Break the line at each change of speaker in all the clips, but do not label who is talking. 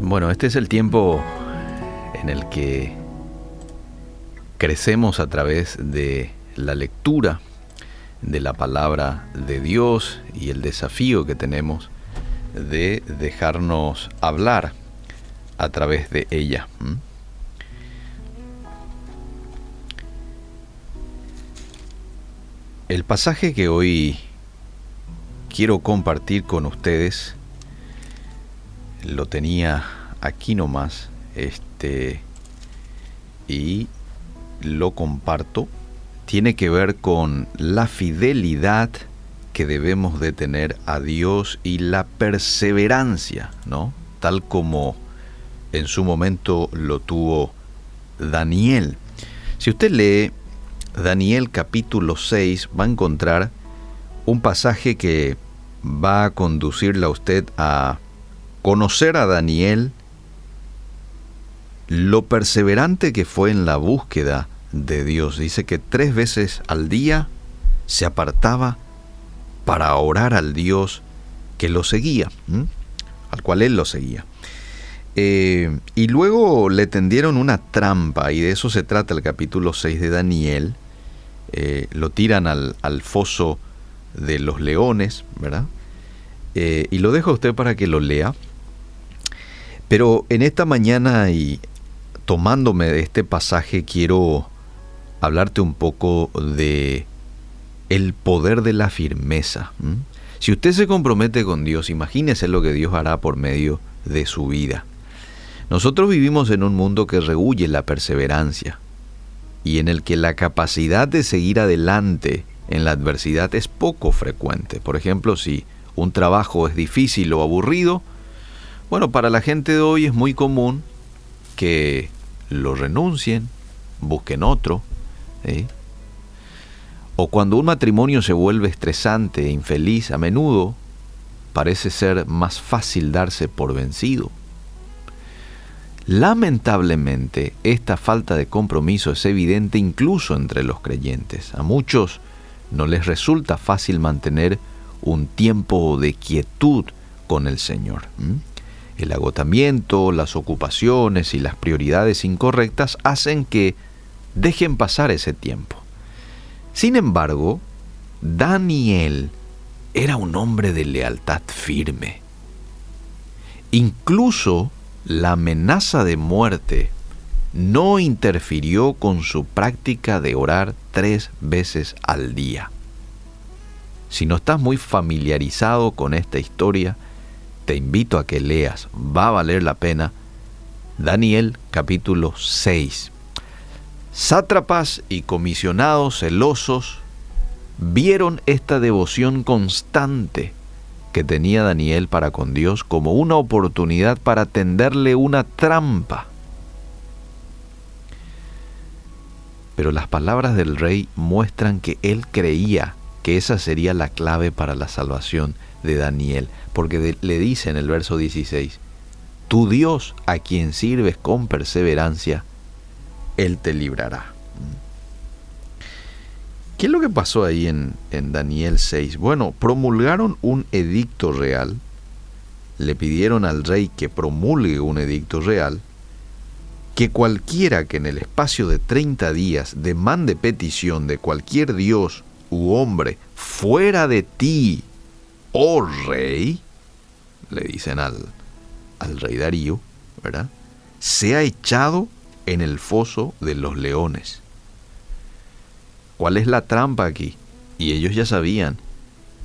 Bueno, este es el tiempo en el que crecemos a través de la lectura de la palabra de Dios y el desafío que tenemos de dejarnos hablar a través de ella. El pasaje que hoy quiero compartir con ustedes lo tenía aquí nomás este y lo comparto tiene que ver con la fidelidad que debemos de tener a Dios y la perseverancia, ¿no? Tal como en su momento lo tuvo Daniel. Si usted lee Daniel capítulo 6, va a encontrar un pasaje que va a conducirle a usted a conocer a Daniel, lo perseverante que fue en la búsqueda de Dios. Dice que tres veces al día se apartaba para orar al Dios que lo seguía, al cual él lo seguía. Eh, y luego le tendieron una trampa, y de eso se trata el capítulo 6 de Daniel. Eh, lo tiran al, foso de los leones, ¿verdad? Eh, y lo dejo a usted para que lo lea. Pero en esta mañana y tomándome de este pasaje quiero hablarte un poco de el poder de la firmeza. Si usted se compromete con Dios, imagínese lo que Dios hará por medio de su vida. Nosotros vivimos en un mundo que rehuye la perseverancia y en el que la capacidad de seguir adelante en la adversidad es poco frecuente. Por ejemplo, si un trabajo es difícil o aburrido, bueno, para la gente de hoy es muy común que lo renuncien, busquen otro. O cuando un matrimonio se vuelve estresante e infeliz, a menudo parece ser más fácil darse por vencido. Lamentablemente, esta falta de compromiso es evidente incluso entre los creyentes. A muchos no les resulta fácil mantener un tiempo de quietud con el Señor. El agotamiento, las ocupaciones y las prioridades incorrectas hacen que dejen pasar ese tiempo. Sin embargo, Daniel era un hombre de lealtad firme. Incluso la amenaza de muerte no interfirió con su práctica de orar tres veces al día. Si no estás muy familiarizado con esta historia, te invito a que leas, va a valer la pena, Daniel capítulo 6. Sátrapas y comisionados celosos vieron esta devoción constante que tenía Daniel para con Dios como una oportunidad para tenderle una trampa. Pero las palabras del rey muestran que él creía que esa sería la clave para la salvación de Daniel, porque le dice en el verso 16, tu Dios a quien sirves con perseverancia, Él te librará. ¿Qué es lo que pasó ahí en, Daniel 6? Bueno, promulgaron un edicto real, le pidieron al rey que promulgue un edicto real, que cualquiera que en el espacio de 30 días demande petición de cualquier dios u hombre fuera de ti, oh rey, le dicen al, al rey Darío, ¿verdad? Sea echado en el foso de los leones. ¿Cuál es la trampa aquí? Y ellos ya sabían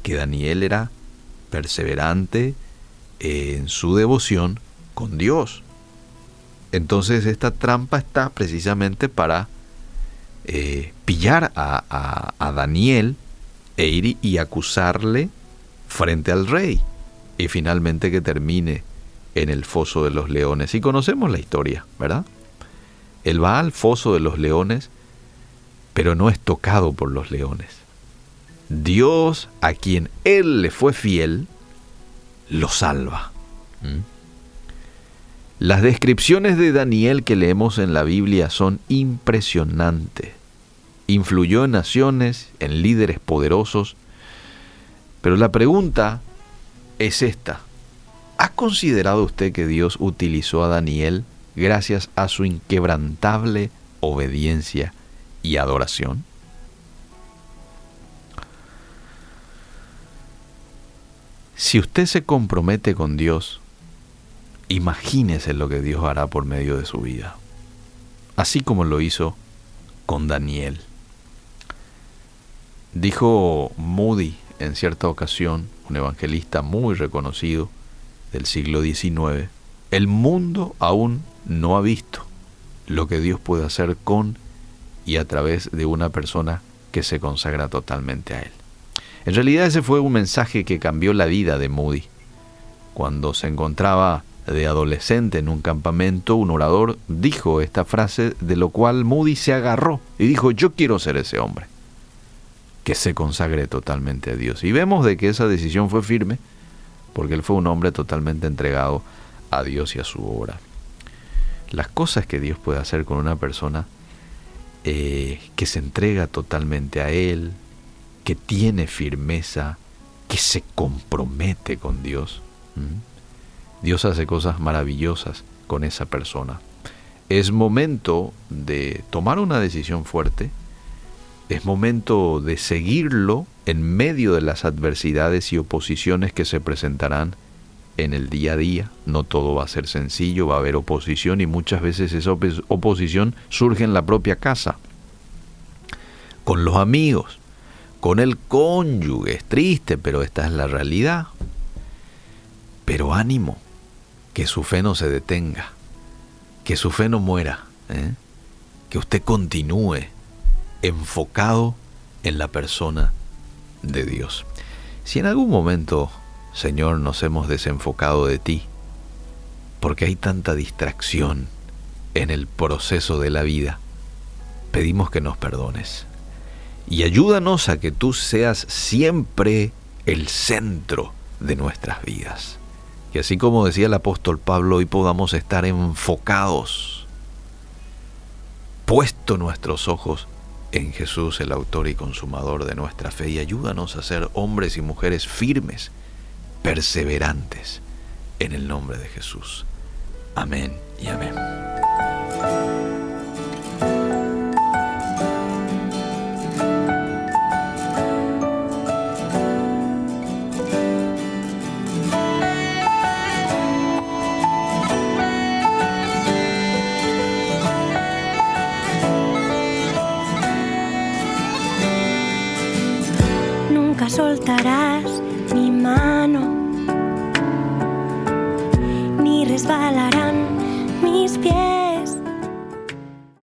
que Daniel era perseverante en su devoción con Dios. Entonces esta trampa está precisamente para eh, pillar a, Daniel e ir y acusarle frente al rey. Y finalmente que termine en el foso de los leones. Y conocemos la historia, ¿verdad? Él va al foso de los leones pero no es tocado por los leones. Dios, a quien Él le fue fiel, lo salva. ¿Mm? Las descripciones de Daniel que leemos en la Biblia son impresionantes. Influyó en naciones, en líderes poderosos, Pero la pregunta es esta. ¿Ha considerado usted que Dios utilizó a Daniel gracias a su inquebrantable obediencia y adoración? Si usted se compromete con Dios, imagínese lo que Dios hará por medio de su vida, así como lo hizo con Daniel. Dijo Moody en cierta ocasión, un evangelista muy reconocido del siglo XIX, el mundo aún no ha visto lo que Dios puede hacer con y a través de una persona que se consagra totalmente a Él. En realidad ese fue un mensaje que cambió la vida de Moody. Cuando se encontraba de adolescente en un campamento, un orador dijo esta frase de lo cual Moody se agarró y dijo, yo quiero ser ese hombre, que se consagre totalmente a Dios. Y vemos de que esa decisión fue firme, porque él fue un hombre totalmente entregado a Dios y a su obra. Las cosas que Dios puede hacer con una persona eh, que se entrega totalmente a Él, que tiene firmeza, que se compromete con Dios. Dios hace cosas maravillosas con esa persona. Es momento de tomar una decisión fuerte, es momento de seguirlo en medio de las adversidades y oposiciones que se presentarán en el día a día. No todo va a ser sencillo, va a haber oposición y muchas veces esa oposición surge en la propia casa, con los amigos, con el cónyuge. Es triste, pero esta es la realidad. Pero ánimo, que su fe no se detenga, que su fe no muera, ¿eh? que usted continúe enfocado en la persona de Dios. Si en algún momento, Señor, nos hemos desenfocado de ti, porque hay tanta distracción en el proceso de la vida, pedimos que nos perdones y ayúdanos a que tú seas siempre el centro de nuestras vidas. Y así como decía el apóstol Pablo, hoy podamos estar enfocados, puesto nuestros ojos en Jesús, el autor y consumador de nuestra fe, y ayúdanos a ser hombres y mujeres firmes, perseverantes, en el nombre de Jesús. Amén y amén.
soltarás mi mano, ni resbalarán mis pies.